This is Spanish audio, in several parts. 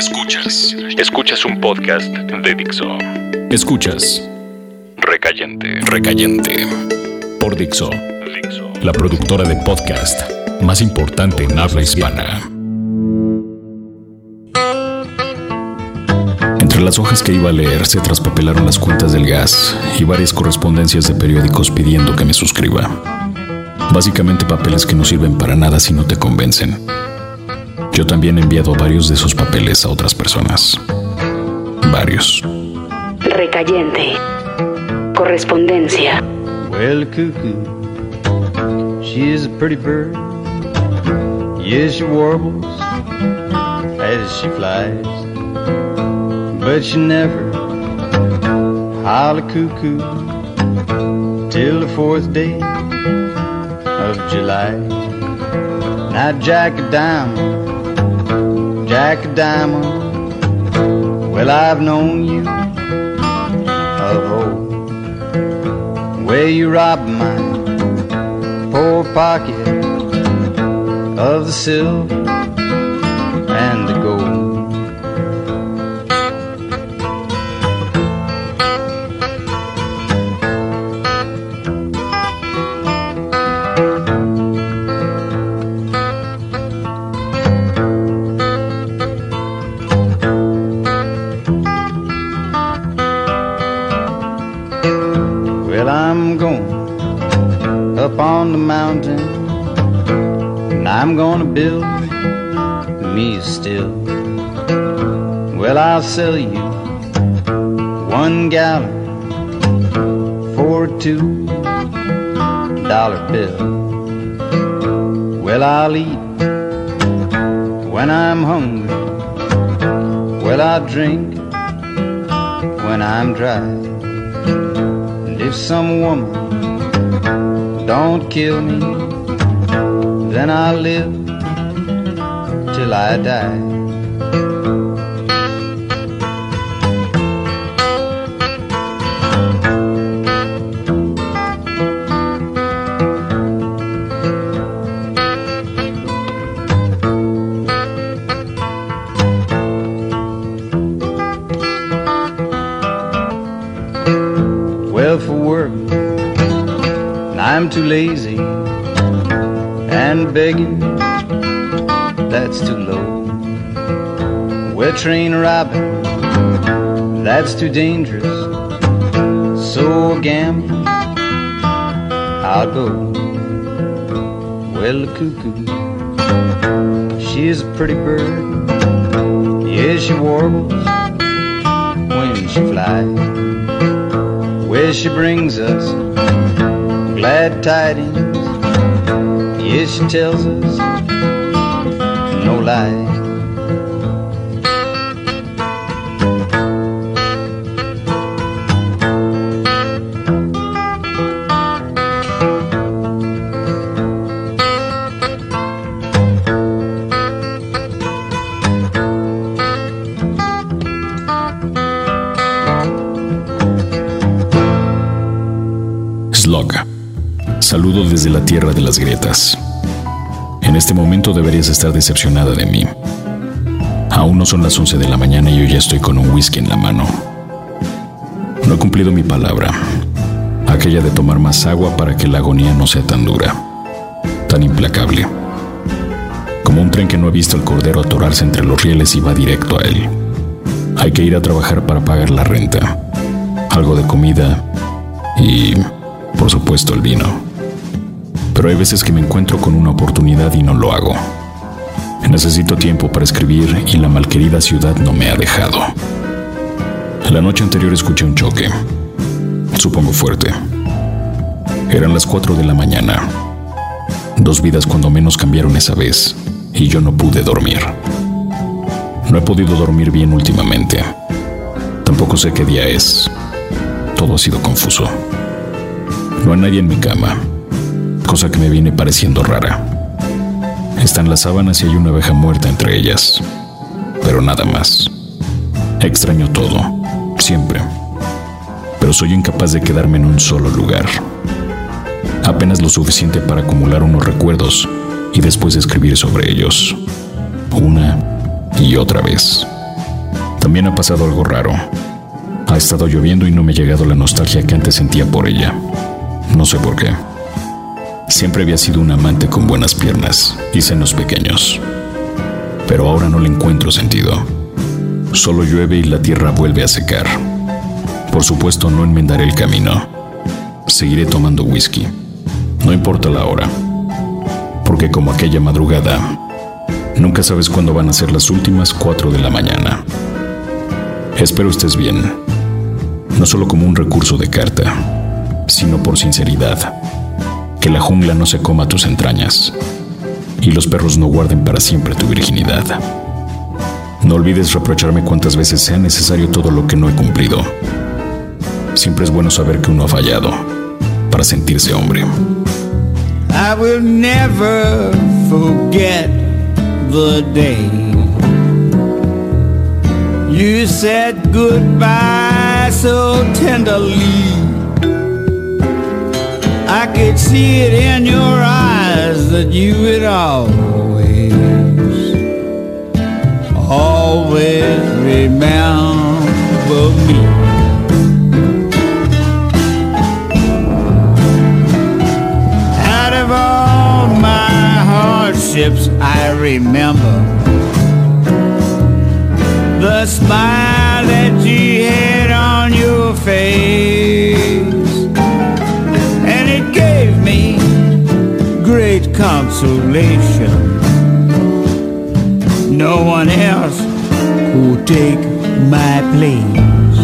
Escuchas. Escuchas un podcast de Dixo. Escuchas. Recayente. Recayente. Por Dixo. Dixo. La productora de podcast más importante en habla hispana. Entre las hojas que iba a leer se traspapelaron las cuentas del gas y varias correspondencias de periódicos pidiendo que me suscriba. Básicamente papeles que no sirven para nada si no te convencen. Yo también he enviado varios de esos papeles a otras personas. Varios. Recayente. Correspondencia. Well, cuckoo, she is a pretty bird. Yes, she warbles as she flies, but she never holler cuckoo till the fourth day of July. Now, Jack a Diamond. Jack Diamond. Well, I've known you of old. Where you robbed my poor pocket of the silver sell you one gallon for a two dollar bill. Well, I'll eat when I'm hungry. Well, I'll drink when I'm dry. And if some woman don't kill me, then I'll live till I die. Well, train robbing, that's too dangerous. So gambling, I'll go. Well, the cuckoo, she's a pretty bird. Yeah, she warbles when she flies where she brings us glad tidings. Yes, she tells us no lie. Slug. Saludo desde la tierra de las grietas. En este momento deberías estar decepcionada de mí. Aún no son las 11 de la mañana y yo ya estoy con un whisky en la mano. No he cumplido mi palabra, aquella de tomar más agua para que la agonía no sea tan dura, tan implacable. Como un tren que no ha visto al cordero atorarse entre los rieles y va directo a él. Hay que ir a trabajar para pagar la renta, algo de comida y, por supuesto, el vino. Pero hay veces que me encuentro con una oportunidad y no lo hago. Necesito tiempo para escribir y la malquerida ciudad no me ha dejado. La noche anterior escuché un choque, supongo fuerte. Eran las 4 de la mañana. Dos vidas cuando menos cambiaron esa vez y yo no pude dormir. No he podido dormir bien últimamente. Tampoco sé qué día es. Todo ha sido confuso. No hay nadie en mi cama, cosa que me viene pareciendo rara. Están las sábanas y hay una abeja muerta entre ellas, pero nada más. Extraño todo, siempre, pero soy incapaz de quedarme en un solo lugar. Apenas lo suficiente para acumular unos recuerdos y después escribir sobre ellos, una y otra vez. También ha pasado algo raro. Ha estado lloviendo y no me ha llegado la nostalgia que antes sentía por ella. No sé por qué. Siempre había sido un amante con buenas piernas y senos pequeños. Pero ahora no le encuentro sentido. Solo llueve y la tierra vuelve a secar. Por supuesto no enmendaré el camino. Seguiré tomando whisky. No importa la hora. Porque como aquella madrugada, nunca sabes cuándo van a ser las últimas cuatro de la mañana. Espero estés bien. No solo como un recurso de carta, sino por sinceridad que la jungla no se coma tus entrañas y los perros no guarden para siempre tu virginidad. No olvides reprocharme cuantas veces sea necesario todo lo que no he cumplido. Siempre es bueno saber que uno ha fallado para sentirse hombre. I will never forget the day you said goodbye so tenderly. I could see it in your eyes that you would always, always remember me. Out of all my hardships, I remember the smile that you had on your face. Consolation. No one else will take my place.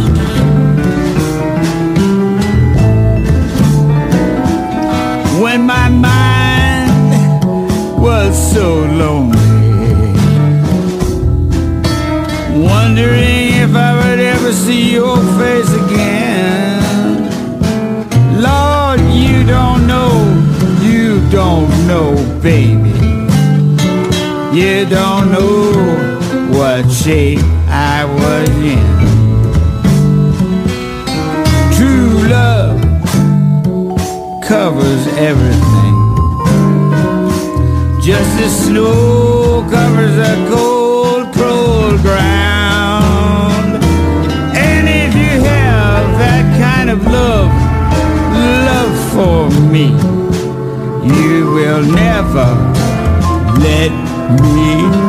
When my mind was so lonely, wondering if I would ever see your face again. Baby. You don't know what shape I was in. True love covers everything. Just as snow covers a cold, cold ground. And if you have that kind of love, love for me will never let me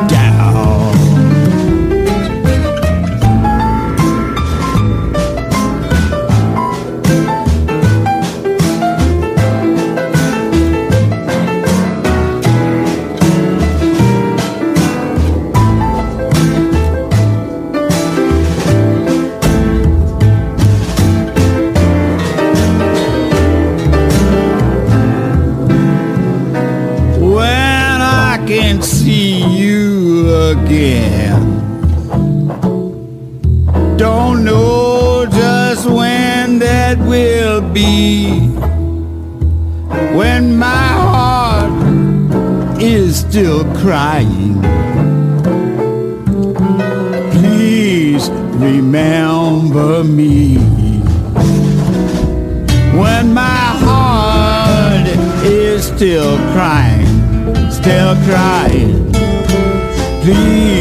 still crying. Please remember me when my heart is still crying, still crying. Please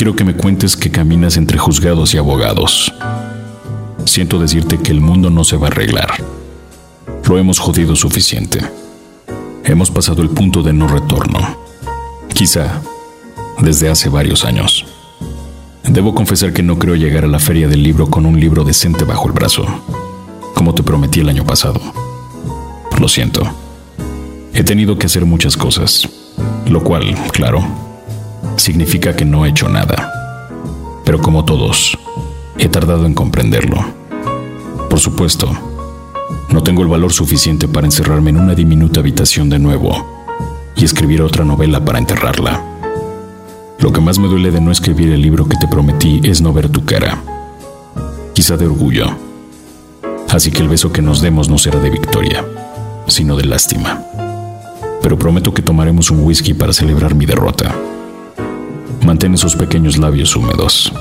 quiero que me cuentes que caminas entre juzgados y abogados. Siento decirte que el mundo no se va a arreglar. Lo hemos jodido suficiente. Hemos pasado el punto de no retorno. Quizá desde hace varios años. Debo confesar que no creo llegar a la feria del libro con un libro decente bajo el brazo, como te prometí el año pasado. Lo siento. He tenido que hacer muchas cosas, lo cual, claro, significa que no he hecho nada. Pero como todos, he tardado en comprenderlo. Por supuesto, no tengo el valor suficiente para encerrarme en una diminuta habitación de nuevo y escribir otra novela para enterrarla. Lo que más me duele de no escribir el libro que te prometí es no ver tu cara, quizá de orgullo. Así que el beso que nos demos no será de victoria, sino de lástima. Pero prometo que tomaremos un whisky para celebrar mi derrota. Mantén esos pequeños labios húmedos.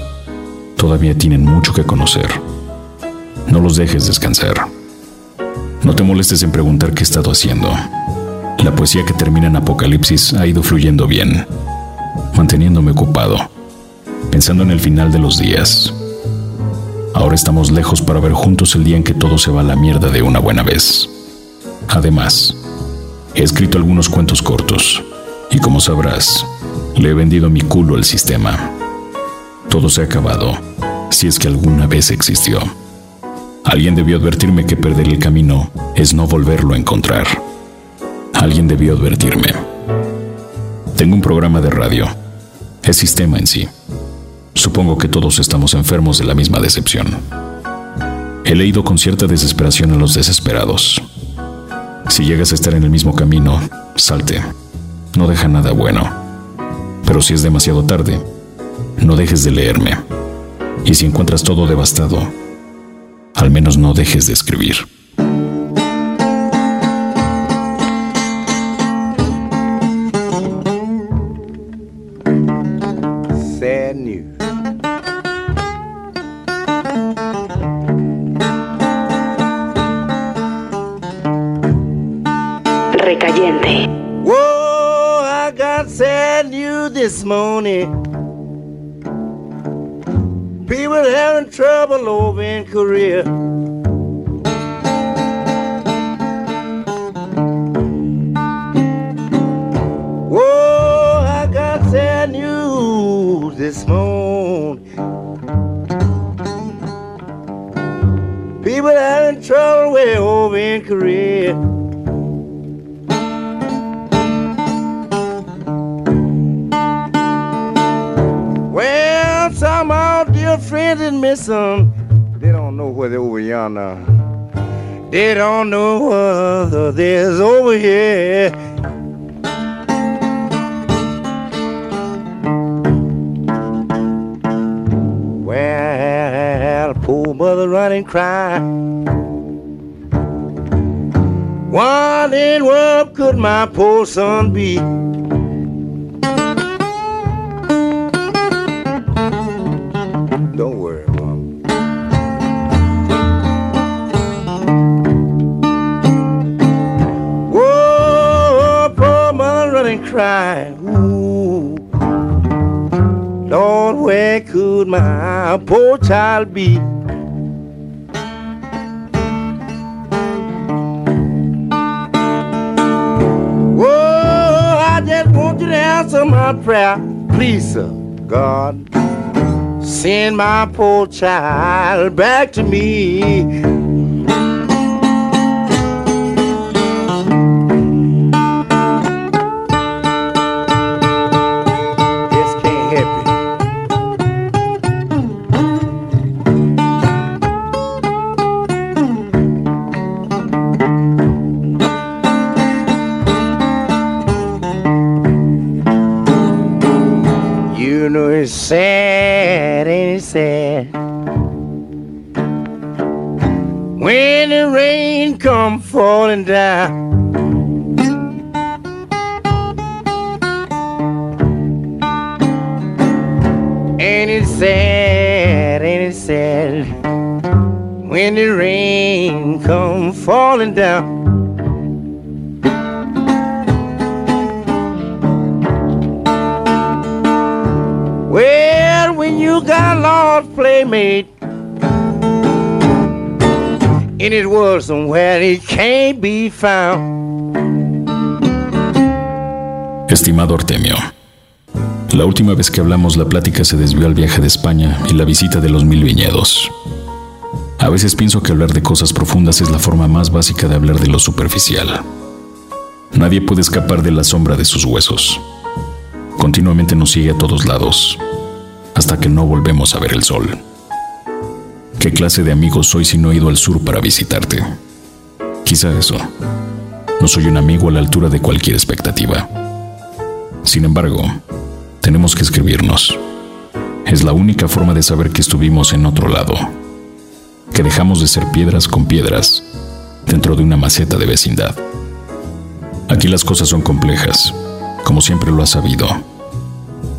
Todavía tienen mucho que conocer. No los dejes descansar. No te molestes en preguntar qué he estado haciendo. La poesía que termina en Apocalipsis ha ido fluyendo bien, manteniéndome ocupado, pensando en el final de los días. Ahora estamos lejos para ver juntos el día en que todo se va a la mierda de una buena vez. Además, he escrito algunos cuentos cortos, y como sabrás, le he vendido mi culo al sistema. Todo se ha acabado, si es que alguna vez existió. Alguien debió advertirme que perder el camino es no volverlo a encontrar. Alguien debió advertirme. Tengo un programa de radio. Es sistema en sí. Supongo que todos estamos enfermos de la misma decepción. He leído con cierta desesperación a los desesperados. Si llegas a estar en el mismo camino, salte. No deja nada bueno. Pero si es demasiado tarde, no dejes de leerme. Y si encuentras todo devastado, al menos no dejes de escribir. Sad news. Recayente. Got sad news this morning. People having trouble over in Korea. Whoa, I got sad news this morning. People having trouble way over in Korea. Some our dear friends is missing. They don't know where they're over yonder. They don't know whether there's over here. Well, poor mother running cry. What in world could my poor son be? Ooh. Lord, where could my poor child be? Whoa, I just want you to answer my prayer. Please, sir, God. Send my poor child back to me. Come falling down. Ain't it sad, ain't it sad? When the rain come falling down. Well, when you got lost playmate in his world be found. Estimado Artemio, la última vez que hablamos la plática se desvió al viaje de España y la visita de los mil viñedos. A veces pienso que hablar de cosas profundas es la forma más básica de hablar de lo superficial. Nadie puede escapar de la sombra de sus huesos. Continuamente nos sigue a todos lados, hasta que no volvemos a ver el sol. ¿Qué clase de amigo soy si no he ido al sur para visitarte? Quizá eso. No soy un amigo a la altura de cualquier expectativa. Sin embargo, tenemos que escribirnos. Es la única forma de saber que estuvimos en otro lado, que dejamos de ser piedras con piedras dentro de una maceta de vecindad. Aquí las cosas son complejas, como siempre lo has sabido.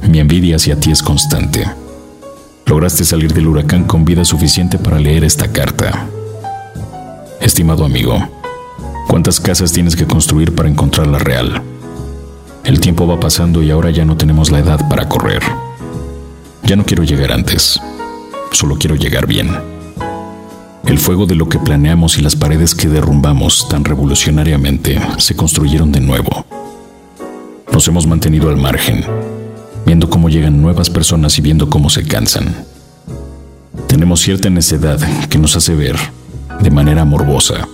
Mi envidia hacia ti es constante. Lograste salir del huracán con vida suficiente para leer esta carta. Estimado amigo, ¿cuántas casas tienes que construir para encontrar la real? El tiempo va pasando y ahora ya no tenemos la edad para correr. Ya no quiero llegar antes, solo quiero llegar bien. El fuego de lo que planeamos y las paredes que derrumbamos tan revolucionariamente se construyeron de nuevo. Nos hemos mantenido al margen, viendo cómo llegan nuevas personas y viendo cómo se cansan. Tenemos cierta necedad que nos hace ver, de manera morbosa,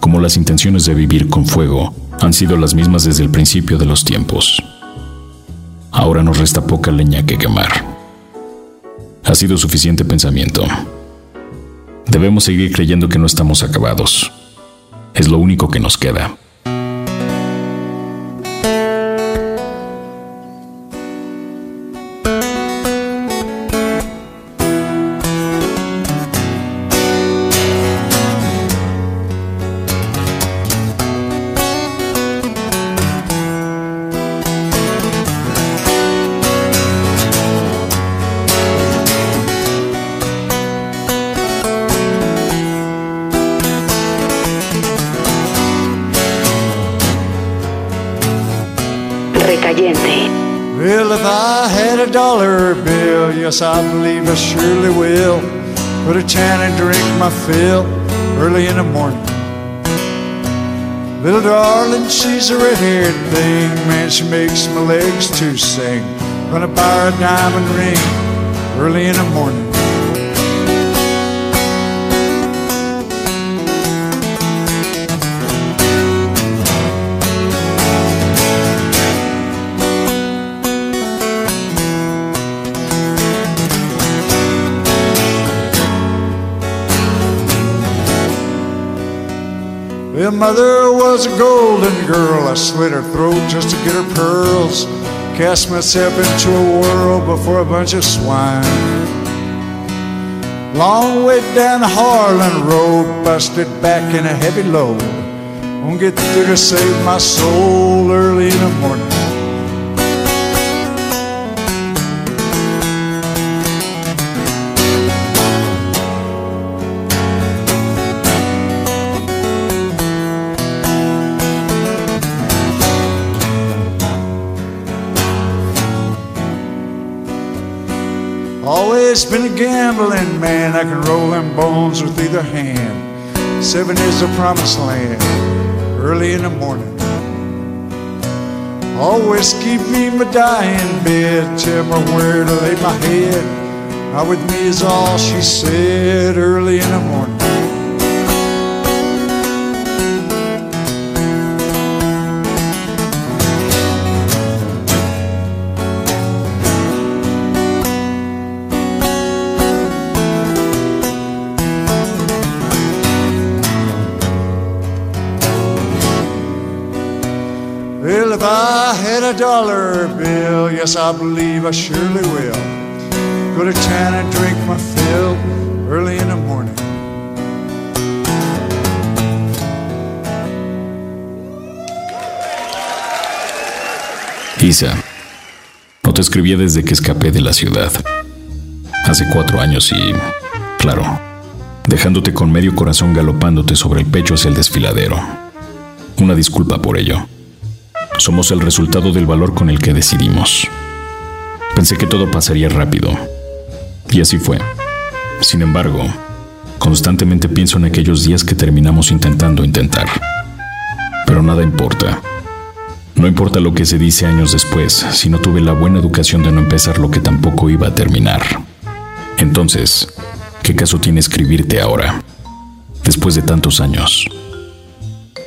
como las intenciones de vivir con fuego han sido las mismas desde el principio de los tiempos. Ahora nos resta poca leña que quemar. Ha sido suficiente pensamiento. Debemos seguir creyendo que no estamos acabados. Es lo único que nos queda. Dollar bill, yes, I believe I surely will. Put a can and drink my fill early in the morning. Little darling, she's a red-haired thing, man, she makes my legs to sing. Gonna buy her a diamond ring early in the morning. Well, mother was a golden girl. I slit her throat just to get her pearls. Cast myself into a whirl before a bunch of swine. Long way down the Harlan Road, busted back in a heavy load. Won't get through to save my soul early in the morning. Always been a gambling man. I can roll them bones with either hand. Seven is the promised land. Early in the morning. Always keep me my dying bed. Tell me where to lay my head. Out with me is all she said. Early in the morning. A dollar bill, yes, I believe I surely will. Go to town and drink my fill early in the morning. Isa, no te escribía desde que escapé de la ciudad. Hace cuatro años y, claro, dejándote con medio corazón galopándote sobre el pecho hacia el desfiladero. Una disculpa por ello. Somos el resultado del valor con el que decidimos. Pensé que todo pasaría rápido. Y así fue. Sin embargo, constantemente pienso en aquellos días que terminamos intentando intentar. Pero nada importa. No importa lo que se dice años después, si no tuve la buena educación de no empezar lo que tampoco iba a terminar. Entonces, ¿qué caso tiene escribirte ahora? Después de tantos años.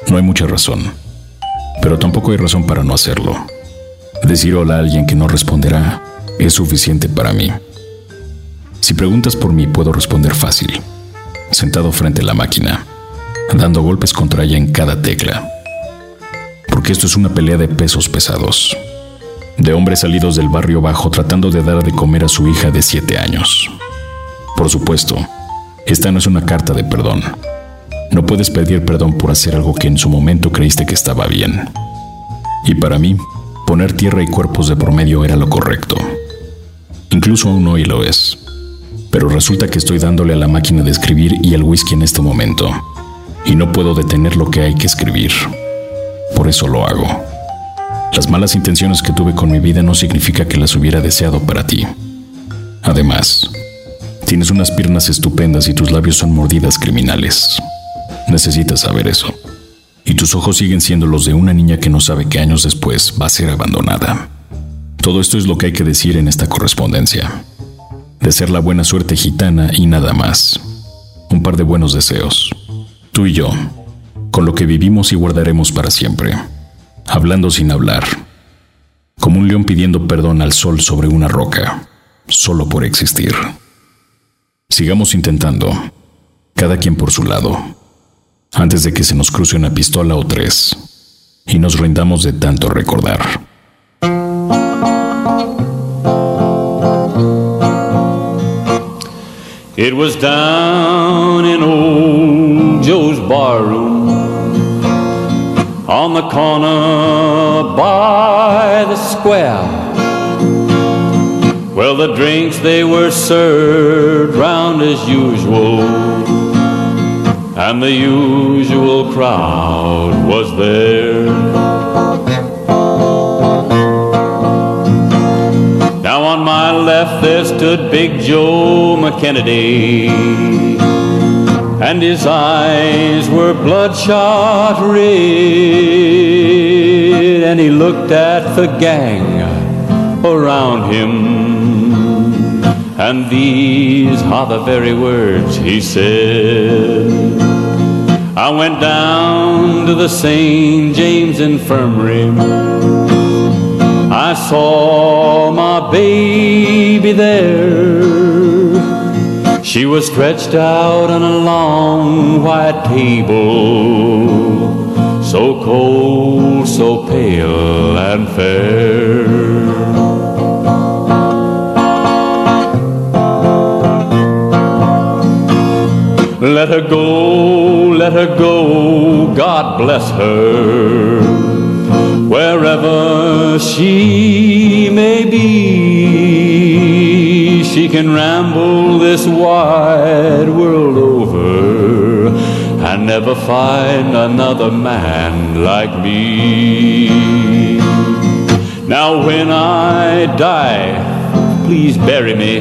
No hay mucha razón, pero tampoco hay razón para no hacerlo. Decir hola a alguien que no responderá es suficiente para mí. Si preguntas por mí, puedo responder fácil, sentado frente a la máquina, dando golpes contra ella en cada tecla. Porque esto es una pelea de pesos pesados, de hombres salidos del barrio bajo tratando de dar de comer a su hija de siete años. Por supuesto, esta no es una carta de perdón. No puedes pedir perdón por hacer algo que en su momento creíste que estaba bien. Y para mí, poner tierra y cuerpos de promedio era lo correcto. Incluso aún hoy lo es. Pero resulta que estoy dándole a la máquina de escribir y al whisky en este momento. Y no puedo detener lo que hay que escribir. Por eso lo hago. Las malas intenciones que tuve con mi vida no significa que las hubiera deseado para ti. Además, tienes unas piernas estupendas y tus labios son mordidas criminales. Necesitas saber eso. Y tus ojos siguen siendo los de una niña que no sabe que años después va a ser abandonada. Todo esto es lo que hay que decir en esta correspondencia. De ser la buena suerte gitana y nada más. Un par de buenos deseos. Tú y yo, con lo que vivimos y guardaremos para siempre. Hablando sin hablar. Como un león pidiendo perdón al sol sobre una roca, solo por existir. Sigamos intentando, cada quien por su lado, antes de que se nos cruce una pistola o tres y nos rindamos de tanto recordar. It was down in old Joe's barroom on the corner by the square. Well, the drinks they were served round as usual, and the usual crowd was there. Now on my left there stood Big Joe McKennedy, and his eyes were bloodshot red, and he looked at the gang around him. And these are the very words he said. I went down to the St. James Infirmary. I saw my baby there. She was stretched out on a long white table, so cold, so pale and fair. Let her go, let her go, God bless her wherever she may be. She can ramble this wide world over and never find another man like me. Now, when I die, please bury me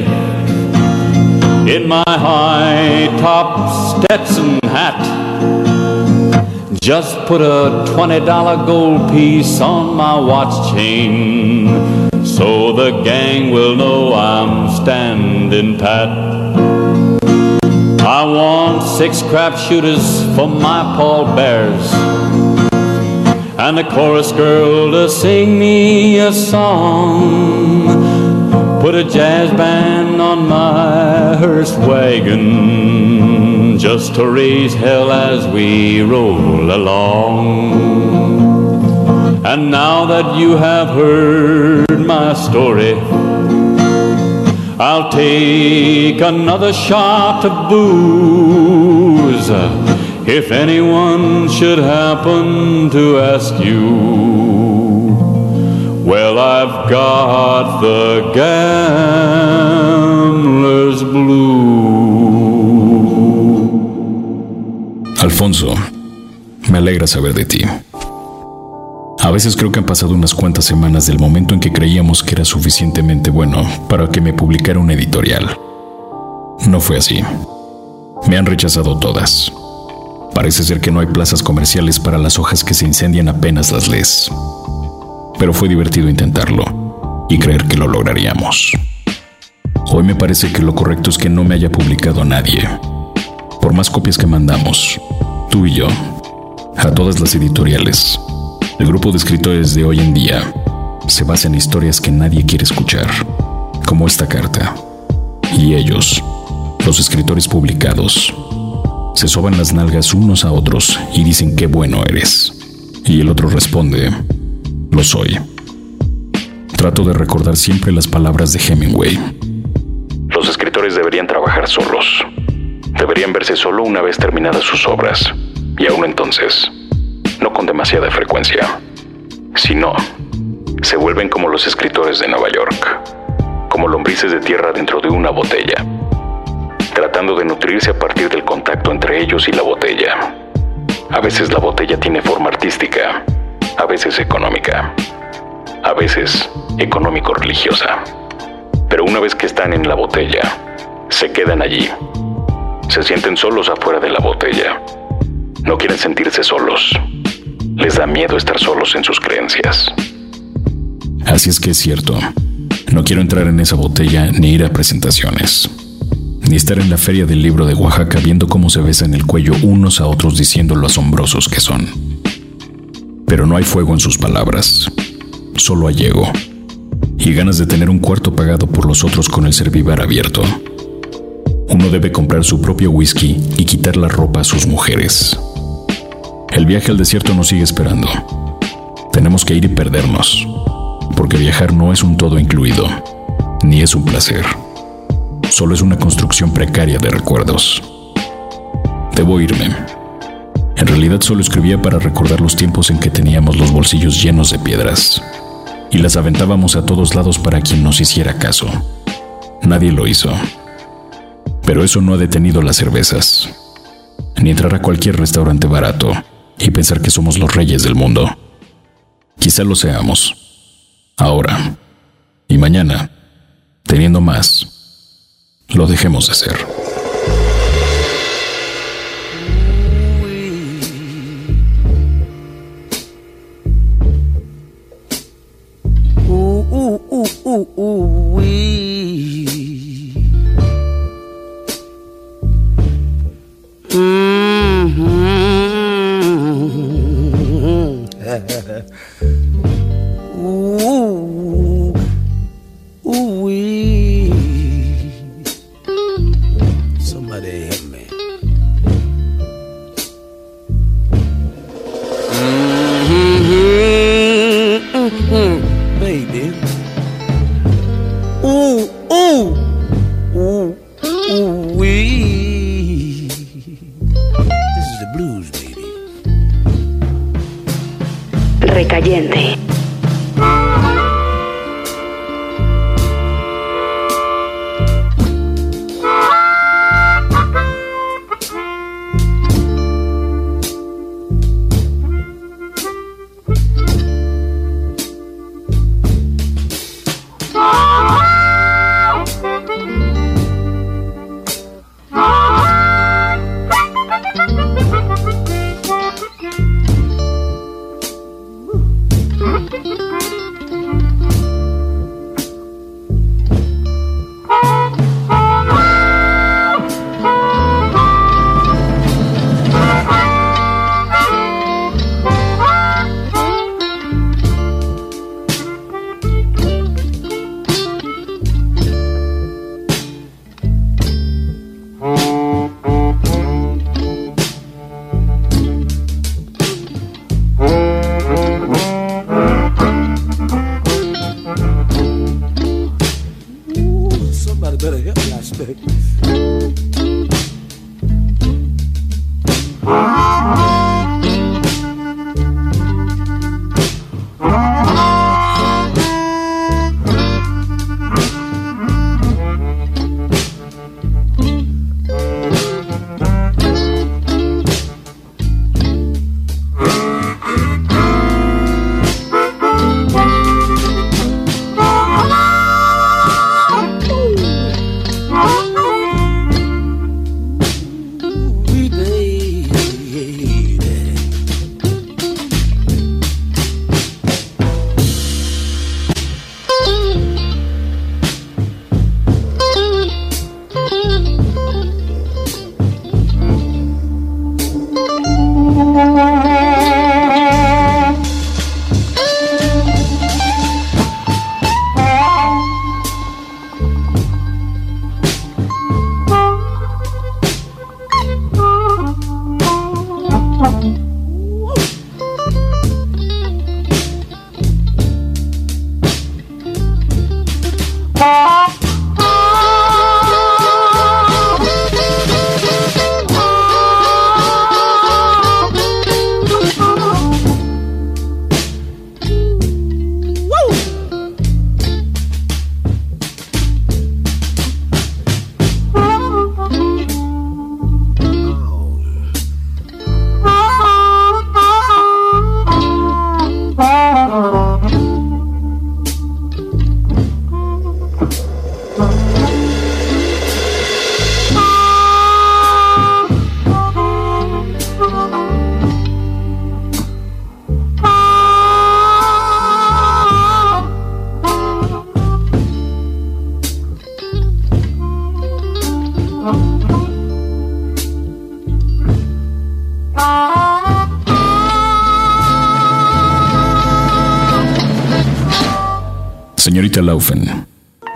in my high top Stetson hat. Just put a $20 gold piece on my watch chain so the gang will know I'm standing pat. I want six crap shooters for my Paul Bears and a chorus girl to sing me a song. Put a jazz band on my hearse wagon just to raise hell as we roll along. And now that you have heard my story, I'll take another shot of booze. If anyone should happen to ask you, well, I've got the gambler's blue. Alfonso, me alegra saber de ti. A veces creo que han pasado unas cuantas semanas del momento en que creíamos que era suficientemente bueno para que me publicara un editorial. No fue así. Me han rechazado todas. Parece ser que no hay plazas comerciales para las hojas que se incendian apenas las lees. Pero fue divertido intentarlo y creer que lo lograríamos. Hoy me parece que lo correcto es que no me haya publicado nadie. Por más copias que mandamos, tú y yo, a todas las editoriales, el grupo de escritores de hoy en día se basa en historias que nadie quiere escuchar, como esta carta. Y ellos, los escritores publicados, se soban las nalgas unos a otros y dicen qué bueno eres. Y el otro responde, lo soy. Trato de recordar siempre las palabras de Hemingway. Los escritores deberían trabajar solos. Deberían verse solo una vez terminadas sus obras. Y aún entonces, no con demasiada frecuencia. Si no, se vuelven como los escritores de Nueva York, como lombrices de tierra dentro de una botella, tratando de nutrirse a partir del contacto entre ellos y la botella. A veces la botella tiene forma artística, a veces económica a veces económico-religiosa. Pero una vez que están en la botella, se quedan allí. Se sienten solos afuera de la botella. No quieren sentirse solos. Les da miedo estar solos en sus creencias. Así es que es cierto. No quiero entrar en esa botella ni ir a presentaciones. Ni estar en la feria del libro de Oaxaca viendo cómo se besan el cuello unos a otros diciendo lo asombrosos que son. Pero no hay fuego en sus palabras solo hay ego y ganas de tener un cuarto pagado por los otros con el servivar abierto. Uno debe comprar su propio whisky y quitar la ropa a sus mujeres. El viaje al desierto nos sigue esperando. Tenemos que ir y perdernos, porque viajar no es un todo incluido, ni es un placer. Solo es una construcción precaria de recuerdos. Debo irme. En realidad solo escribía para recordar los tiempos en que teníamos los bolsillos llenos de piedras y las aventábamos a todos lados para quien nos hiciera caso. Nadie lo hizo. Pero eso no ha detenido las cervezas, ni entrar a cualquier restaurante barato y pensar que somos los reyes del mundo. Quizá lo seamos. Ahora. Y mañana, teniendo más, lo dejemos de ser.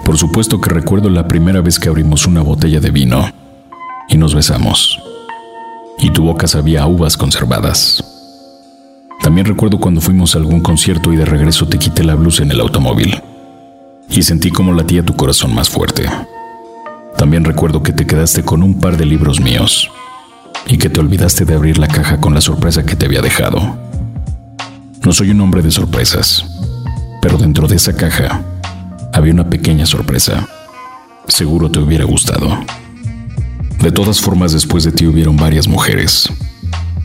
Por supuesto que recuerdo la primera vez que abrimos una botella de vino y nos besamos. Y tu boca sabía uvas conservadas. También recuerdo cuando fuimos a algún concierto y de regreso te quité la blusa en el automóvil. Y sentí como latía tu corazón más fuerte. También recuerdo que te quedaste con un par de libros míos y que te olvidaste de abrir la caja con la sorpresa que te había dejado. No soy un hombre de sorpresas, pero dentro de esa caja había una pequeña sorpresa. Seguro te hubiera gustado. De todas formas, después de ti hubieron varias mujeres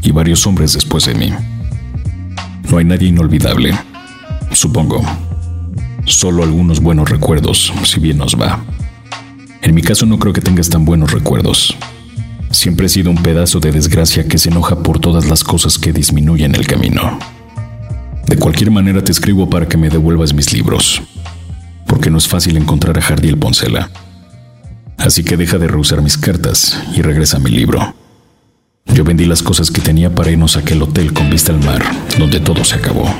y varios hombres después de mí. No hay nadie inolvidable, supongo. Solo algunos buenos recuerdos, si bien nos va. En mi caso no creo que tengas tan buenos recuerdos. Siempre he sido un pedazo de desgracia que se enoja por todas las cosas que disminuyen el camino. De cualquier manera te escribo para que me devuelvas mis libros, porque no es fácil encontrar a Jardiel Poncela. Así que deja de rehusar mis cartas y regresa a mi libro. Yo vendí las cosas que tenía para irnos a aquel hotel con vista al mar, donde todo se acabó.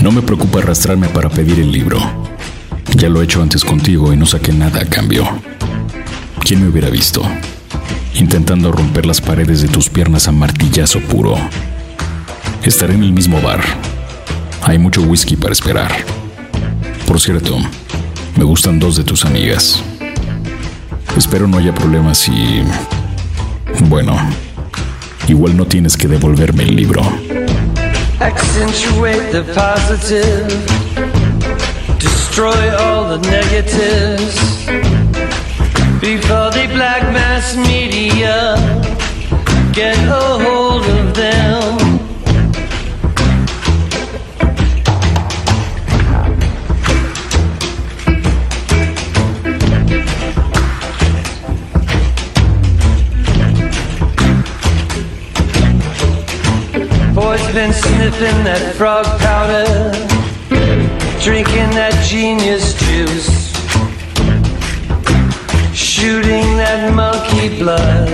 No me preocupa arrastrarme para pedir el libro. Ya lo he hecho antes contigo y no saqué nada a cambio. ¿Quién me hubiera visto? Intentando romper las paredes de tus piernas a martillazo puro. Estaré en el mismo bar. Hay mucho whisky para esperar. Por cierto, me gustan dos de tus amigas. Espero no haya problemas y... Bueno, igual no tienes que devolverme el libro. Accentuate the positive, destroy all the negatives. Before the black mass media get a hold of them. Been sniffing that frog powder, drinking that genius juice, shooting that monkey blood.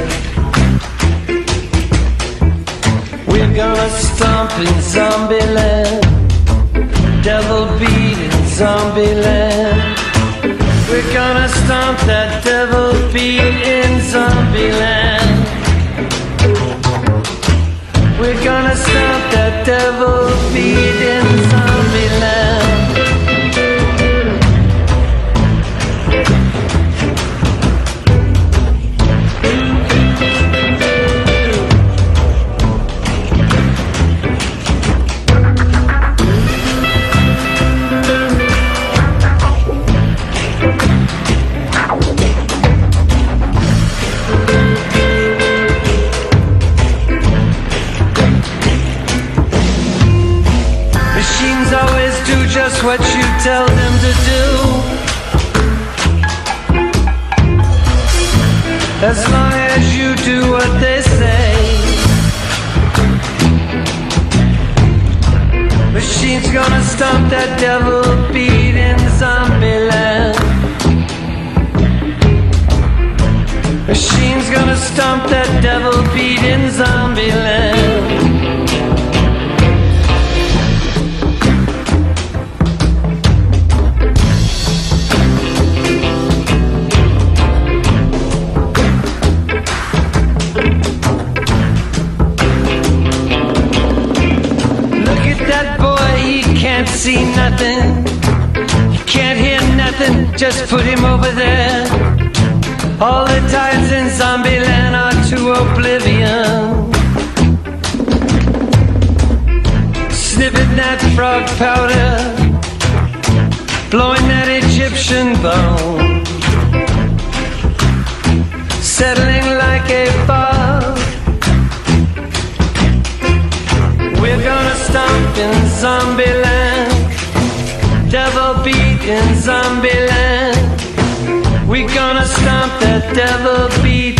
We're gonna stomp in zombie land, devil beat in zombie land. We're gonna stomp that devil beat in zombie land. We're gonna stop that devil beat in zombie land. You tell them to do. As long as you do what they say. Machine's gonna stomp that devil beat in zombie land. Machine's gonna stomp that devil beat in zombie land. See nothing. He can't hear nothing, just put him over there. All the tides in Zombieland are to oblivion. Sniffing that frog powder, blowing that Egyptian bone. Settling like a fog. We're gonna stomp in zombie land. Devil beat in zombie land. We're gonna stomp that devil beat